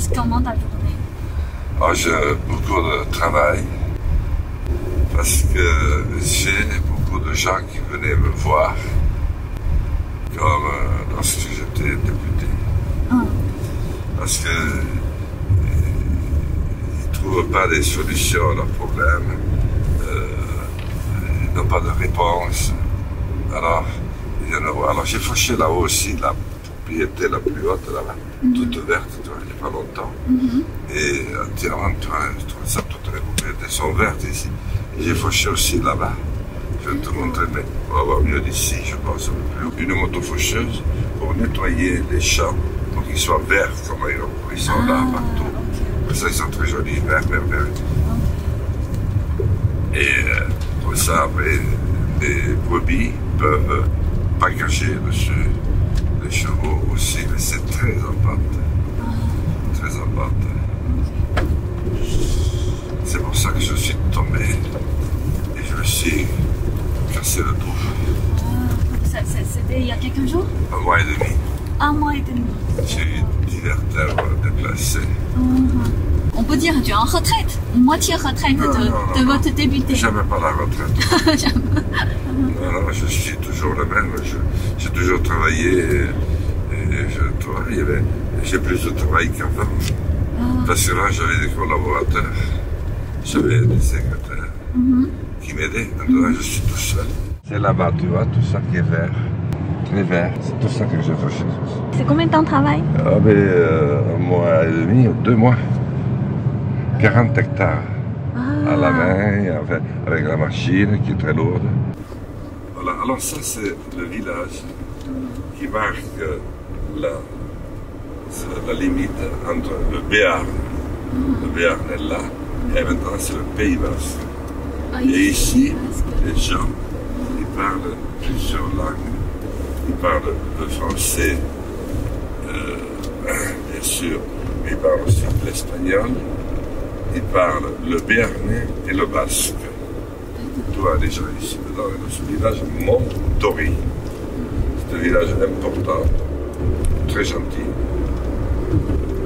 passe comment ta journée? Oh, j'ai beaucoup de travail parce que j'ai beaucoup de gens qui venaient me voir comme euh, lorsque j'étais député. Ah. Parce que euh, ils ne trouvent pas des solutions à leurs problèmes, euh, ils n'ont pas de réponse. Alors, il y en a- alors j'ai fauché là-haut aussi la propriété la plus haute, là-bas, toute verte, tu vois, il n'y a pas longtemps. Et entièrement, tu vois, je trouve ça, toutes les propriétés sont vertes ici. J'ai fauché aussi là-bas. Je vais te montrer, mais on va voir mieux d'ici, je pense. Une moto faucheuse pour nettoyer les champs, pour qu'ils soient verts comme ils, ils sont là partout. Comme ça, ils sont très jolis, verts, verts, verts. Et euh, pour ça, après, les brebis peuvent euh, packager dessus. Les chevaux aussi, mais c'est très en pâte. Très en pâte. C'est pour ça que je suis tombé et je me suis cassé le dos. Ça- C'était il y a quelques jours? Un mois et demi, Un mois et demi. j'ai eu divers vertèbres déplacées. On peut dire tu es en retraite, moitié retraite de, Non, non, non, de non. votre débuté. Jamais pas la retraite. Jamais. Non, non, je suis toujours le même. Je- J'ai toujours travaillé et, et je travaille. mais J'ai plus de travail qu'avant. Parce que là, j'avais des collaborateurs. J'avais des secrétaires qui m'aidaient. Maintenant, je suis tout seul. C'est là-bas, tu vois, tout ça qui est vert. Très vert. C'est tout ça que j'ai fauché. C'est combien de temps de travail? Ah, mais euh, un mois et demi, deux mois. 40 hectares. à la main, avec, avec la machine qui est très lourde. Voilà, alors ça c'est le village qui marque la limite entre le Béarn, le Béarn est là, et maintenant c'est le Pays Basque. Ah, Et ici, les gens, ils parlent plusieurs langues. Ils parlent le français, euh, bien sûr, mais ils parlent aussi l'espagnol, ils parlent le béarnais et le basque. Tu vois, gens ici, dans ce village Montori. C'est un village important, très gentil,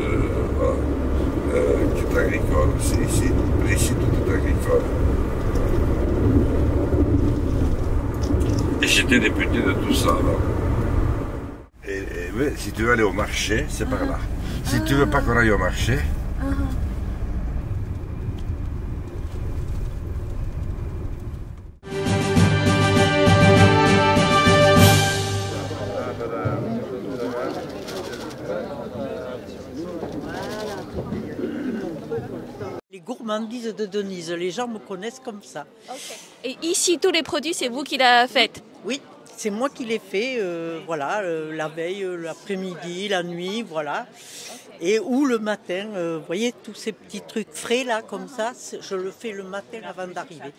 euh, euh, qui est agricole aussi ici. Ici, tout est agricole. Et j'étais député de tout ça avant. Et, et si tu veux aller au marché, c'est par là. Si tu veux pas qu'on aille au marché, gourmandises de Denise, les gens me connaissent comme ça. Et ici, tous les produits, c'est vous qui l'avez fait Oui, c'est moi qui l'ai fait, euh, voilà, euh, la veille, euh, l'après-midi, la nuit, voilà. Et ou le matin, euh, vous voyez, tous ces petits trucs frais là, comme ça, je le fais le matin avant d'arriver.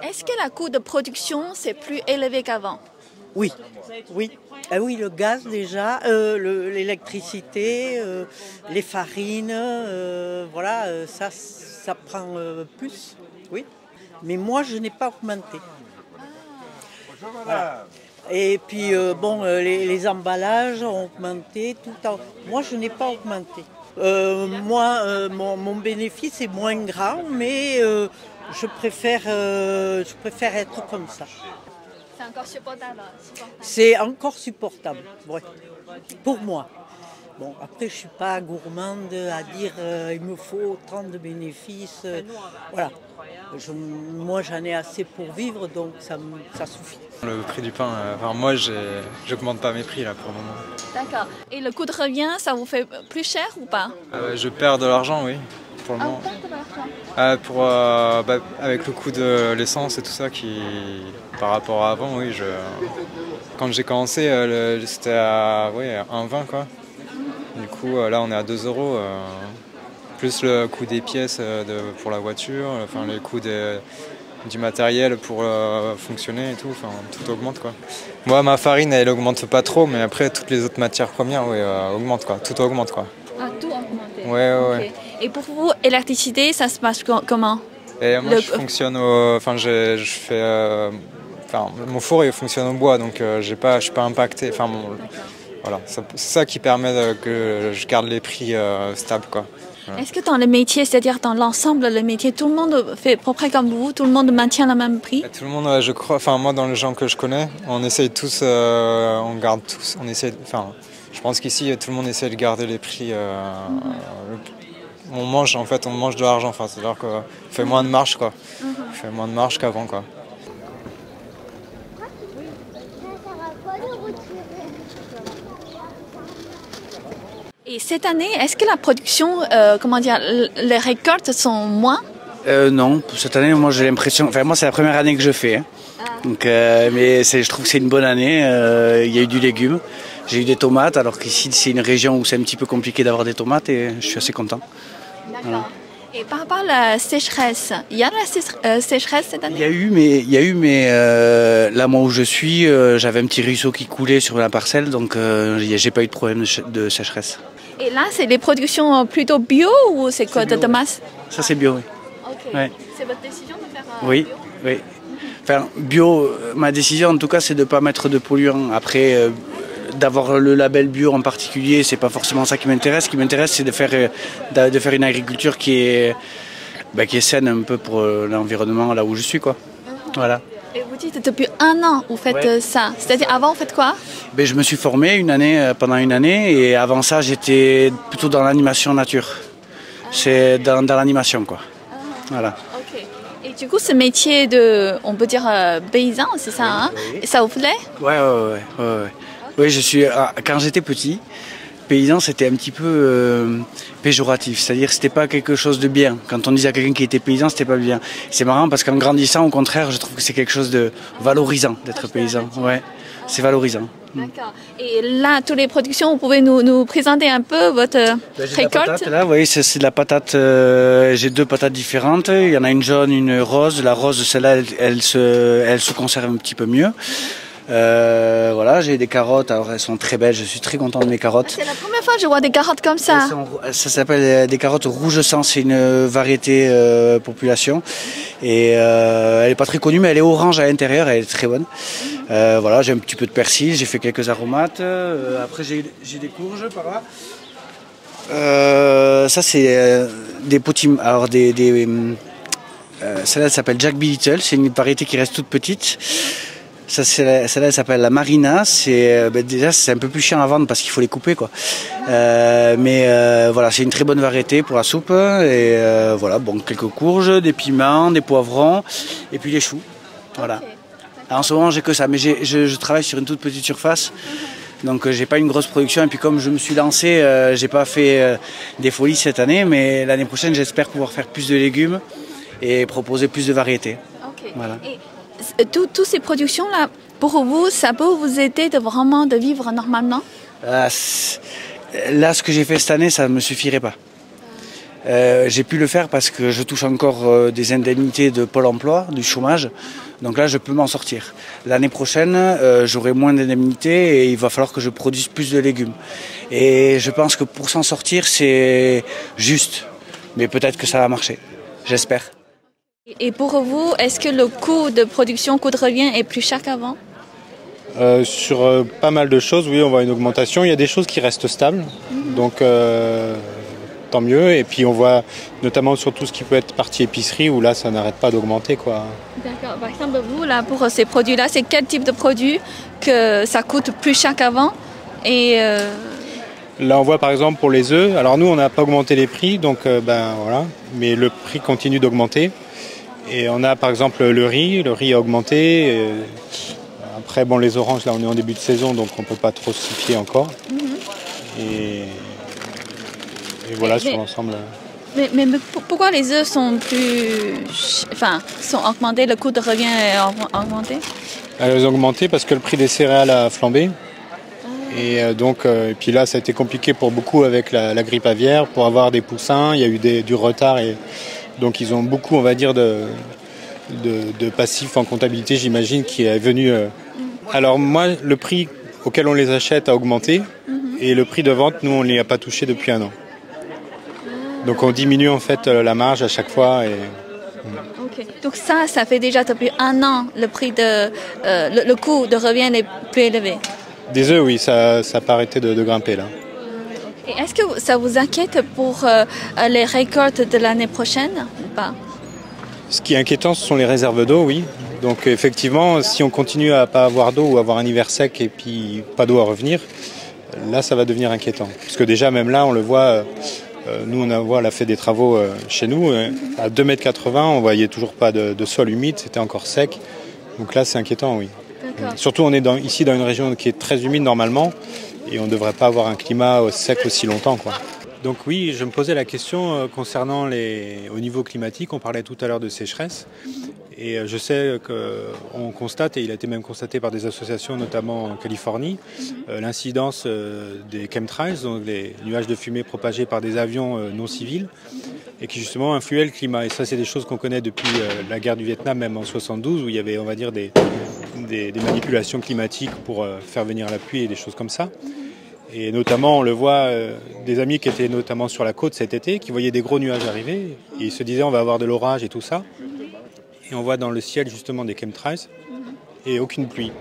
Est-ce que la coût de production, c'est plus élevé qu'avant Oui, oui. Ah oui, le gaz déjà, euh, le- l'électricité, euh, les farines, euh, voilà, ça, ça prend plus, oui. Mais moi, je n'ai pas augmenté. Et puis, bon, les, emballages ont augmenté, tout en... Moi, je n'ai pas augmenté. Moi, mon, mon bénéfice est moins grand, mais je, préfère, je préfère être comme ça. C'est encore supportable. C'est encore supportable, ouais. pour moi. Bon, après, je ne suis pas gourmande à dire euh, il me faut autant de bénéfices. euh, voilà. Je- moi, j'en ai assez pour vivre, donc ça, suffit. Le prix du pain, euh, enfin moi j'augmente pas mes prix là pour le moment. D'accord. Et le coût de revient, ça vous fait plus cher ou pas? Euh, je perds de l'argent, oui, pour le Ah, moment. l'argent. Euh, pour, euh, bah, avec le coût de l'essence et tout ça qui, par rapport à avant, oui, je, quand j'ai commencé, euh, c'était à ouais, 1,20 quoi. Du coup, euh, là on est à 2 euros. plus le coût des pièces de, pour la voiture, enfin les coûts des- du matériel pour euh, fonctionner et tout, enfin tout augmente quoi. Moi ma farine elle augmente pas trop, mais après toutes les autres matières premières oui, euh, augmentent quoi, tout augmente quoi. Ah, tout augmenté. Ouais, ouais, ouais. Et pour vous, l'électricité, ça se passe co- comment Et moi, Le- je fonctionne au. Enfin, je fais. euh, Enfin, mon four il fonctionne au bois, donc euh, j'ai pas, je suis pas impacté. Enfin, mon- Voilà, c'est ça qui permet de- que je garde les prix euh, stables. Quoi. Est-ce que dans le métier, c'est-à-dire dans l'ensemble, le métier, tout le monde fait à peu près comme vous, tout le monde maintient le même prix Et tout le monde, je crois, enfin moi dans les gens que je connais, on essaye tous, euh, on garde tous, on essaie, enfin je pense qu'ici tout le monde essaie de garder les prix. euh, on mange en fait, on mange de l'argent, enfin c'est-à-dire qu'on fait moins de marge quoi, on fait moins de marge qu'avant quoi. Et cette année, est-ce que la production, euh, comment dire, les récoltes sont moins? Euh, non, pour cette année, moi j'ai l'impression. Enfin, moi c'est la première année que je fais. hein. Donc, euh, mais c'est- je trouve que c'est une bonne année. Euh, Il y a eu du légume. J'ai eu des tomates, alors qu'ici c'est une région où c'est un petit peu compliqué d'avoir des tomates et je suis assez content. D'accord. Et par rapport à la sécheresse, il y a la sé- euh, sécheresse cette Il y a année eu, mais il y a eu, mais euh, là moi où je suis, euh, j'avais un petit ruisseau qui coulait sur la parcelle, donc euh, j'ai pas eu de problème de, ch- de sécheresse. Et là, c'est les productions plutôt bio ou c'est quoi de tomates? Ça c'est bio, oui. Ouais. C'est votre décision de faire Oui, bio? oui. Enfin, bio, ma décision en tout cas, c'est de ne pas mettre de polluants. Après, d'avoir le label bio en particulier, c'est pas forcément ça qui m'intéresse. Ce qui m'intéresse, c'est de faire, euh, de faire une agriculture qui est, bah, qui est saine un peu pour euh, l'environnement là où je suis, quoi. Voilà. Et vous dites depuis un an, vous faites Ouais. euh, ça. C'est-à-dire avant, vous faites quoi? Ben, je me suis formé une année, pendant une année, et avant ça, j'étais plutôt dans l'animation nature. C'est dans, dans l'animation, quoi. Voilà. Ok. Et du coup, ce métier de, on peut dire euh, paysan, c'est ça hein? Oui. Ça vous plaît? Ouais, ouais, ouais. ouais, ouais. Oui, je suis. ah, Quand j'étais petit, paysan, c'était un petit peu euh, péjoratif. C'est-à-dire, que c'était pas quelque chose de bien. Quand on disait à quelqu'un qui était paysan, c'était pas bien. C'est marrant parce qu'en grandissant, au contraire, je trouve que c'est quelque chose de valorisant d'être paysan. Ouais, c'est valorisant. D'accord. Et là, toutes les productions, vous pouvez nous, nous présenter un peu votre euh, Ben, la récolte? patate, là, vous voyez, c'est de la patate. euh, j'ai deux patates différentes. Il y en a une jaune, une rose. La rose, celle-là, elle, elle se, elle se conserve un petit peu mieux. Euh, voilà, j'ai des carottes. Alors, elles sont très belles. Je suis très content de mes carottes. C'est la première fois que je vois des carottes comme ça. Sont- ça s'appelle euh, des carottes rouge sang, c'est une variété euh, population. Et euh, elle est pas très connue, mais elle est orange à l'intérieur, elle est très bonne. Voilà, j'ai un petit peu de persil, j'ai fait quelques aromates. Après, j'ai j'ai des courges par là. Euh, ça, c'est euh, des petits. Alors, des. des euh, celle-là elle s'appelle Jack B. Little, c'est une variété qui reste toute petite. Ça, celle-là, elle s'appelle la Marina. C'est euh, ben, déjà c'est un peu plus chiant à vendre parce qu'il faut les couper quoi. Euh, mais euh, voilà, c'est une très bonne variété pour la soupe et euh, voilà, bon quelques courges, des piments, des poivrons et puis les choux. Voilà. Alors, en ce moment, j'ai que ça, mais j'ai- je, je travaille sur une toute petite surface. Donc j'ai pas une grosse production et puis comme je me suis lancé, euh, j'ai pas fait euh, des folies cette année, mais l'année prochaine j'espère pouvoir faire plus de légumes et proposer plus de variétés. Ok. Voilà. Et tout- toutes ces productions-là, pour vous, ça peut vous aider de vraiment de vivre normalement? Ah, là, ce que j'ai fait cette année, ça ne me suffirait pas. Euh, j'ai pu le faire parce que je touche encore euh, des indemnités de Pôle emploi, du chômage. Donc là, je peux m'en sortir. L'année prochaine, euh, j'aurai moins d'indemnités et il va falloir que je produise plus de légumes. Et je pense que pour s'en sortir, c'est juste. Mais peut-être que ça va marcher. J'espère. Et pour vous, est-ce que le coût de production, coût de revient est plus cher qu'avant? Euh, sur euh, pas mal de choses, oui, on voit une augmentation. Il y a des choses qui restent stables, donc euh, tant mieux. Et puis on voit notamment sur tout ce qui peut être partie épicerie, où là, ça n'arrête pas d'augmenter, quoi. D'accord. Par exemple, vous, là, pour ces produits-là, c'est quel type de produit que ça coûte plus cher qu'avant? Et Là, on voit par exemple pour les œufs. Alors nous, on n'a pas augmenté les prix, donc ben voilà, mais le prix continue d'augmenter. Et on a par exemple le riz. Le riz a augmenté. euh, Après, bon, les oranges, là, on est en début de saison, donc on peut pas trop s'y fier encore. Et, et voilà Mais- sur mais- l'ensemble. mais, mais pour- pourquoi les œufs sont plus, enfin, sont augmentés, le coût de revient est aug- augmenté? Elles ont augmenté parce que le prix des céréales a flambé. Et euh, donc, euh, et puis là, ça a été compliqué pour beaucoup avec la, la grippe aviaire, pour avoir des poussins. Il y a eu des- du retard et donc ils ont beaucoup, on va dire, de, de, de passifs en comptabilité, j'imagine, qui est venu. euh. Alors moi, le prix auquel on les achète a augmenté et le prix de vente, nous, on ne a pas touché depuis un an. Donc on diminue en fait euh, la marge à chaque fois. Et... Ok. Donc ça, ça fait déjà depuis un an le prix de, euh, le, le coût de revient est plus élevé. Des œufs, oui, ça, ça pas arrêté de, de grimper là. Est-ce que ça vous inquiète pour euh, les récoltes de l'année prochaine ou pas? Ce qui est inquiétant, ce sont les réserves d'eau, oui. Donc effectivement, si on continue à pas avoir d'eau ou avoir un hiver sec et puis pas d'eau à revenir, là ça va devenir inquiétant. Parce que déjà même là, on le voit, euh, nous on a, a fait des travaux euh, chez nous, euh, à 2,80 mètres, on voyait toujours pas de, de sol humide, c'était encore sec. Donc là c'est inquiétant, oui. Surtout on est dans, ici dans une région qui est très humide normalement et on ne devrait pas avoir un climat sec aussi longtemps. Quoi. Donc oui, je me posais la question euh, concernant les, au niveau climatique, on parlait tout à l'heure de sécheresse. Et euh, je sais qu'on constate, et il a été même constaté par des associations, notamment en Californie, euh, l'incidence des chemtrails, donc les nuages de fumée propagés par des avions non civils, et qui justement influaient le climat. Et ça, c'est des choses qu'on connaît depuis la guerre du Vietnam, même en 72, où il y avait, on va dire, des, des, manipulations climatiques pour euh, faire venir la pluie et des choses comme ça. Et notamment, on le voit, euh, des amis qui étaient notamment sur la côte cet été, qui voyaient des gros nuages arriver, et ils se disaient on va avoir de l'orage et tout ça. Et on voit dans le ciel justement des chemtrails et aucune pluie.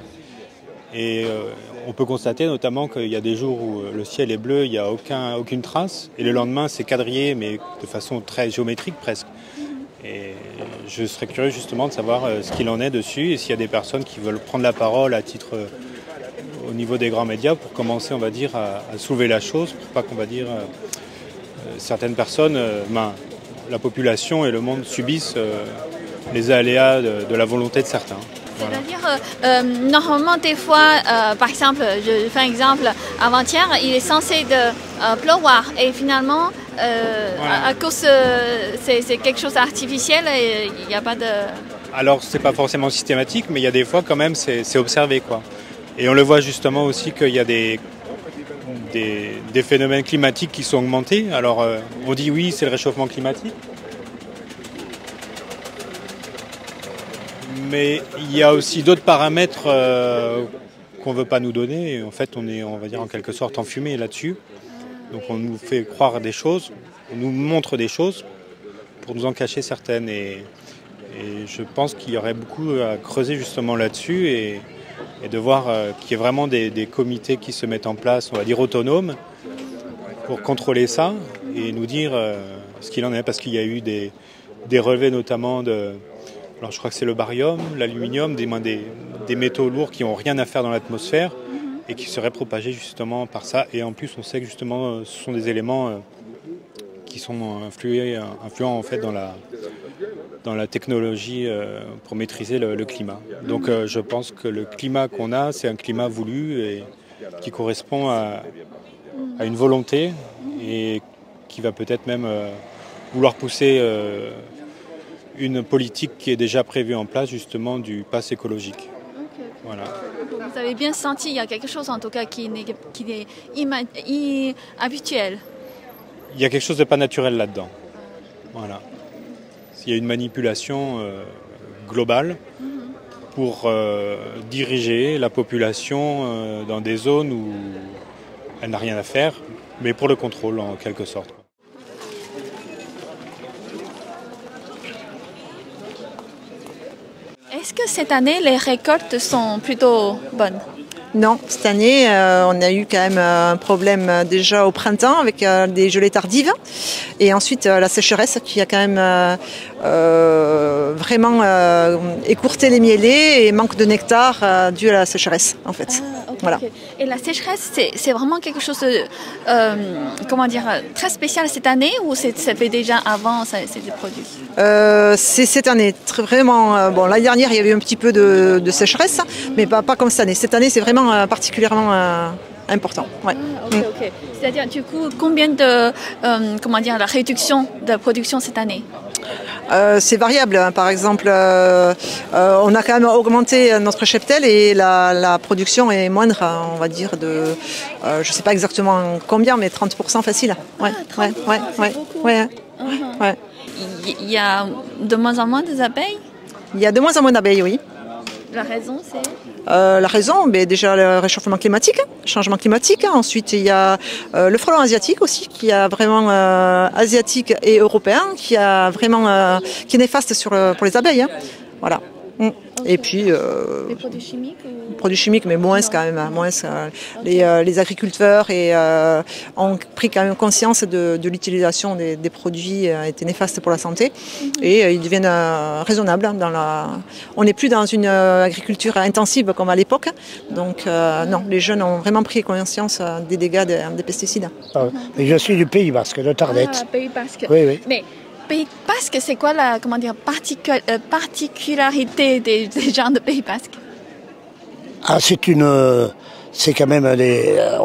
Et euh, on peut constater notamment qu'il y a des jours où le ciel est bleu, il n'y a aucun, aucune trace, et le lendemain c'est quadrillé, mais de façon très géométrique presque. Et je serais curieux justement de savoir euh, ce qu'il en est dessus et s'il y a des personnes qui veulent prendre la parole à titre euh, au niveau des grands médias pour commencer, on va dire, à, soulever la chose, pour pas qu'on va dire euh, certaines personnes, ben, la population et le monde subissent les aléas de, la volonté de certains. C'est-à-dire, normalement, des fois, par exemple, je fais un exemple, avant-hier, il est censé pleuvoir et finalement, euh, Voilà. à, à cause, euh, c'est quelque chose d'artificiel et il n'y a pas de... Alors c'est pas forcément systématique, mais il y a des fois quand même c'est observé quoi. Et on le voit justement aussi qu'il y a des, des, des phénomènes climatiques qui sont augmentés. Alors euh, on dit oui c'est le réchauffement climatique, mais il y a aussi d'autres paramètres qu'on veut pas nous donner. Et en fait on est on va dire en quelque sorte enfumé là-dessus. Donc on nous fait croire des choses, on nous montre des choses pour nous en cacher certaines. Et, je pense qu'il y aurait beaucoup à creuser justement là-dessus et, de voir euh, qu'il y ait vraiment des, comités qui se mettent en place, on va dire autonomes, pour contrôler ça et nous dire euh, ce qu'il en est. Parce qu'il y a eu des, relevés notamment de... Alors je crois que c'est le barium, l'aluminium, des métaux lourds qui n'ont rien à faire dans l'atmosphère et qui seraient propagés justement par ça. Et en plus on sait que justement euh, ce sont des éléments euh, qui sont influés, influents en fait dans la, dans la technologie euh, pour maîtriser le, le climat. Donc euh, je pense que le climat qu'on a, c'est un climat voulu et qui correspond à, à une volonté et qui va peut-être même euh, vouloir pousser euh, une politique qui est déjà prévue en place justement du pass écologique. Voilà. Vous avez bien senti, il y a quelque chose en tout cas qui qui est ima- i- habituel. Il y a quelque chose de pas naturel là-dedans. Voilà. Il y a une manipulation euh, globale pour euh, diriger la population euh, dans des zones où elle n'a rien à faire, mais pour le contrôle en quelque sorte. Est-ce que cette année, les récoltes sont plutôt bonnes? Non, cette année, euh, on a eu quand même euh, un problème euh, déjà au printemps avec euh, des gelées tardives et ensuite la sécheresse qui a quand même vraiment écourté les mielés et manque de nectar dû à la sécheresse en fait. Ah, Voilà. Et la sécheresse, c'est vraiment quelque chose de, euh, comment dire, très spécial cette année ou ça fait déjà avant, ça c'était produit Euh, c'est cette année, très, vraiment. euh, bon, l'année dernière, il y avait eu un petit peu de, de sécheresse, mais pas, pas comme cette année. Cette année, c'est vraiment euh, particulièrement euh, important. Ouais. Ah. C'est-à-dire, du coup, combien de, euh, comment dire, la réduction de production cette année? Euh, c'est variable. hein. Par exemple, euh, euh, on a quand même augmenté notre cheptel et la, la production est moindre, hein, on va dire, de, euh, je ne sais pas exactement combien, mais 30% facile. Ouais, Ah, 30%, ouais, ouais, ouais, ouais, Uh-huh. ouais. Il il y a de moins en moins des abeilles? Il y a de moins en moins d'abeilles, oui. La raison, c'est Euh, la raison, ben, déjà le réchauffement climatique, changement climatique. Ensuite, il y a euh, le frelon asiatique aussi, qui a vraiment euh, asiatique et européen, qui a vraiment qui est néfaste pour les abeilles. hein. Voilà. Mm. Et puis. Euh, les produits chimiques Produits chimiques, mais moins quand même. Hein, moins, euh, les, euh, les, agriculteurs et, ont pris quand même conscience de, l'utilisation des, produits étaient néfastes pour la santé. Mhm. Et ils deviennent raisonnables. Hein, dans la... On n'est plus dans une agriculture intensive comme à l'époque. Donc, non, les jeunes ont vraiment pris conscience des dégâts des, pesticides. Ah, mais je suis du Pays Basque, de Tardette. Ah, Pays Basque. Oui, oui. Mais Pays Basque, c'est quoi la comment dire, euh, particularité des, gens de Pays Basque? Ah, c'est une. C'est quand même des. Euh,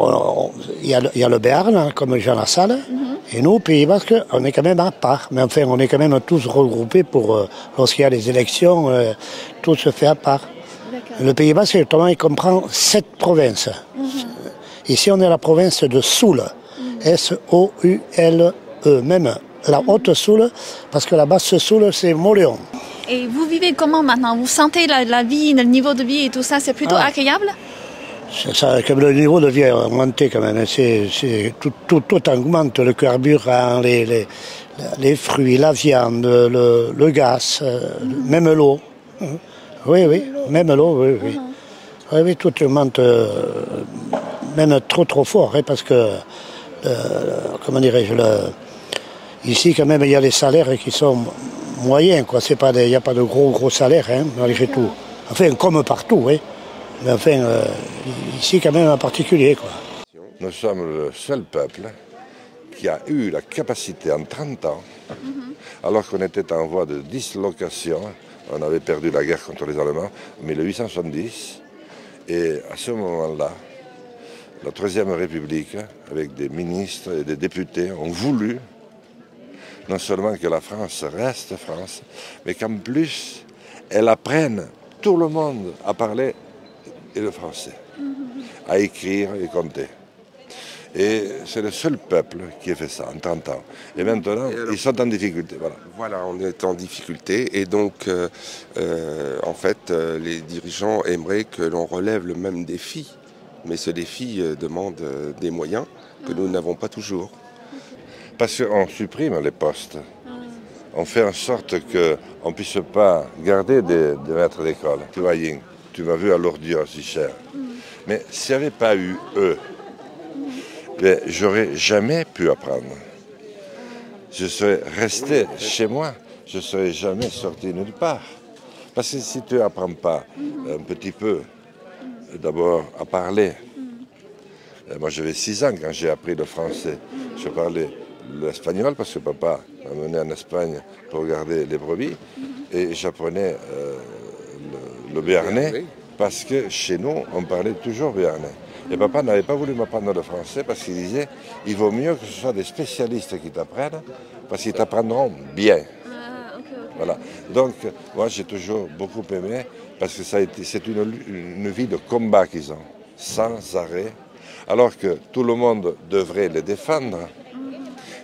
il y, a, le Béarn, hein, comme Jean Lassalle, mhm. et nous, Pays Basque, on est quand même à part. Mais enfin, on est quand même tous regroupés pour. Euh, lorsqu'il y a les élections, tout se fait à part. Le Pays Basque, justement, il comprend sept provinces. Mhm. Ici, on est la province de Soule. Mhm. S-O-U-L-E, même la haute Soule, parce que la basse Soule, c'est Moléon. Et vous vivez comment maintenant? Vous sentez la, vie, le niveau de vie et tout ça, c'est plutôt ah. agréable? Ça, comme le niveau de vie a augmenté quand même. C'est, tout, tout, tout, augmente, le carburant, les, les, les fruits, la viande, le, le gaz, même l'eau. Oui, oui, même l'eau, oui, oui. Oui, oui, tout augmente, euh, même trop, trop fort, hein, parce que, euh, comment dirais-je, le, Ici, quand même, il y a les salaires qui sont moyens, quoi. C'est pas il n'y a pas de gros, gros salaires, hein, malgré tout. Enfin, comme partout, hein. Mais enfin, euh, ici, quand même, en particulier, quoi. Nous sommes le seul peuple qui a eu la capacité en 30 ans, alors qu'on était en voie de dislocation, on avait perdu la guerre contre les Allemands en 1870, et à ce moment-là, la Troisième République, avec des ministres et des députés, ont voulu non seulement que la France reste France, mais qu'en plus, elle apprenne tout le monde à parler le français, à écrire et compter. Et c'est le seul peuple qui a fait ça en 30 ans. Et maintenant, ils sont en difficulté. Voilà. voilà, on est en difficulté. Et donc, euh, euh, en fait, euh, les dirigeants aimeraient que l'on relève le même défi. Mais ce défi demande des moyens que nous n'avons pas toujours. Parce qu'on supprime les postes. On fait en sorte qu'on ne puisse pas garder des, maîtres d'école. Tu vois, Ying, tu m'as vu à l'ordure si cher. Mais s'il n'y avait pas eu eux, ben, j'aurais jamais pu apprendre. Je serais resté chez moi. Je ne serais jamais sorti nulle part. Parce que si tu n'apprends pas un petit peu, d'abord à parler, moi j'avais six ans quand j'ai appris le français. Je parlais l'espagnol parce que papa m'a mené en Espagne pour regarder les brebis et j'apprenais euh, le, béarnais parce que chez nous on parlait toujours béarnais. Et papa n'avait pas voulu m'apprendre le français parce qu'il disait il vaut mieux que ce soit des spécialistes qui t'apprennent parce qu'ils t'apprendront bien. Ah, voilà. Donc moi j'ai toujours beaucoup aimé parce que ça a été c'est une, une vie de combat qu'ils ont sans arrêt alors que tout le monde devrait les défendre.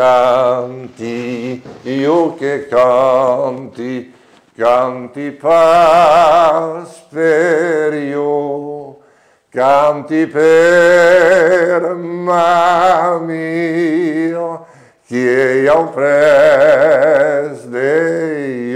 canti, io che canti, canti per io, canti per mamma che io pres de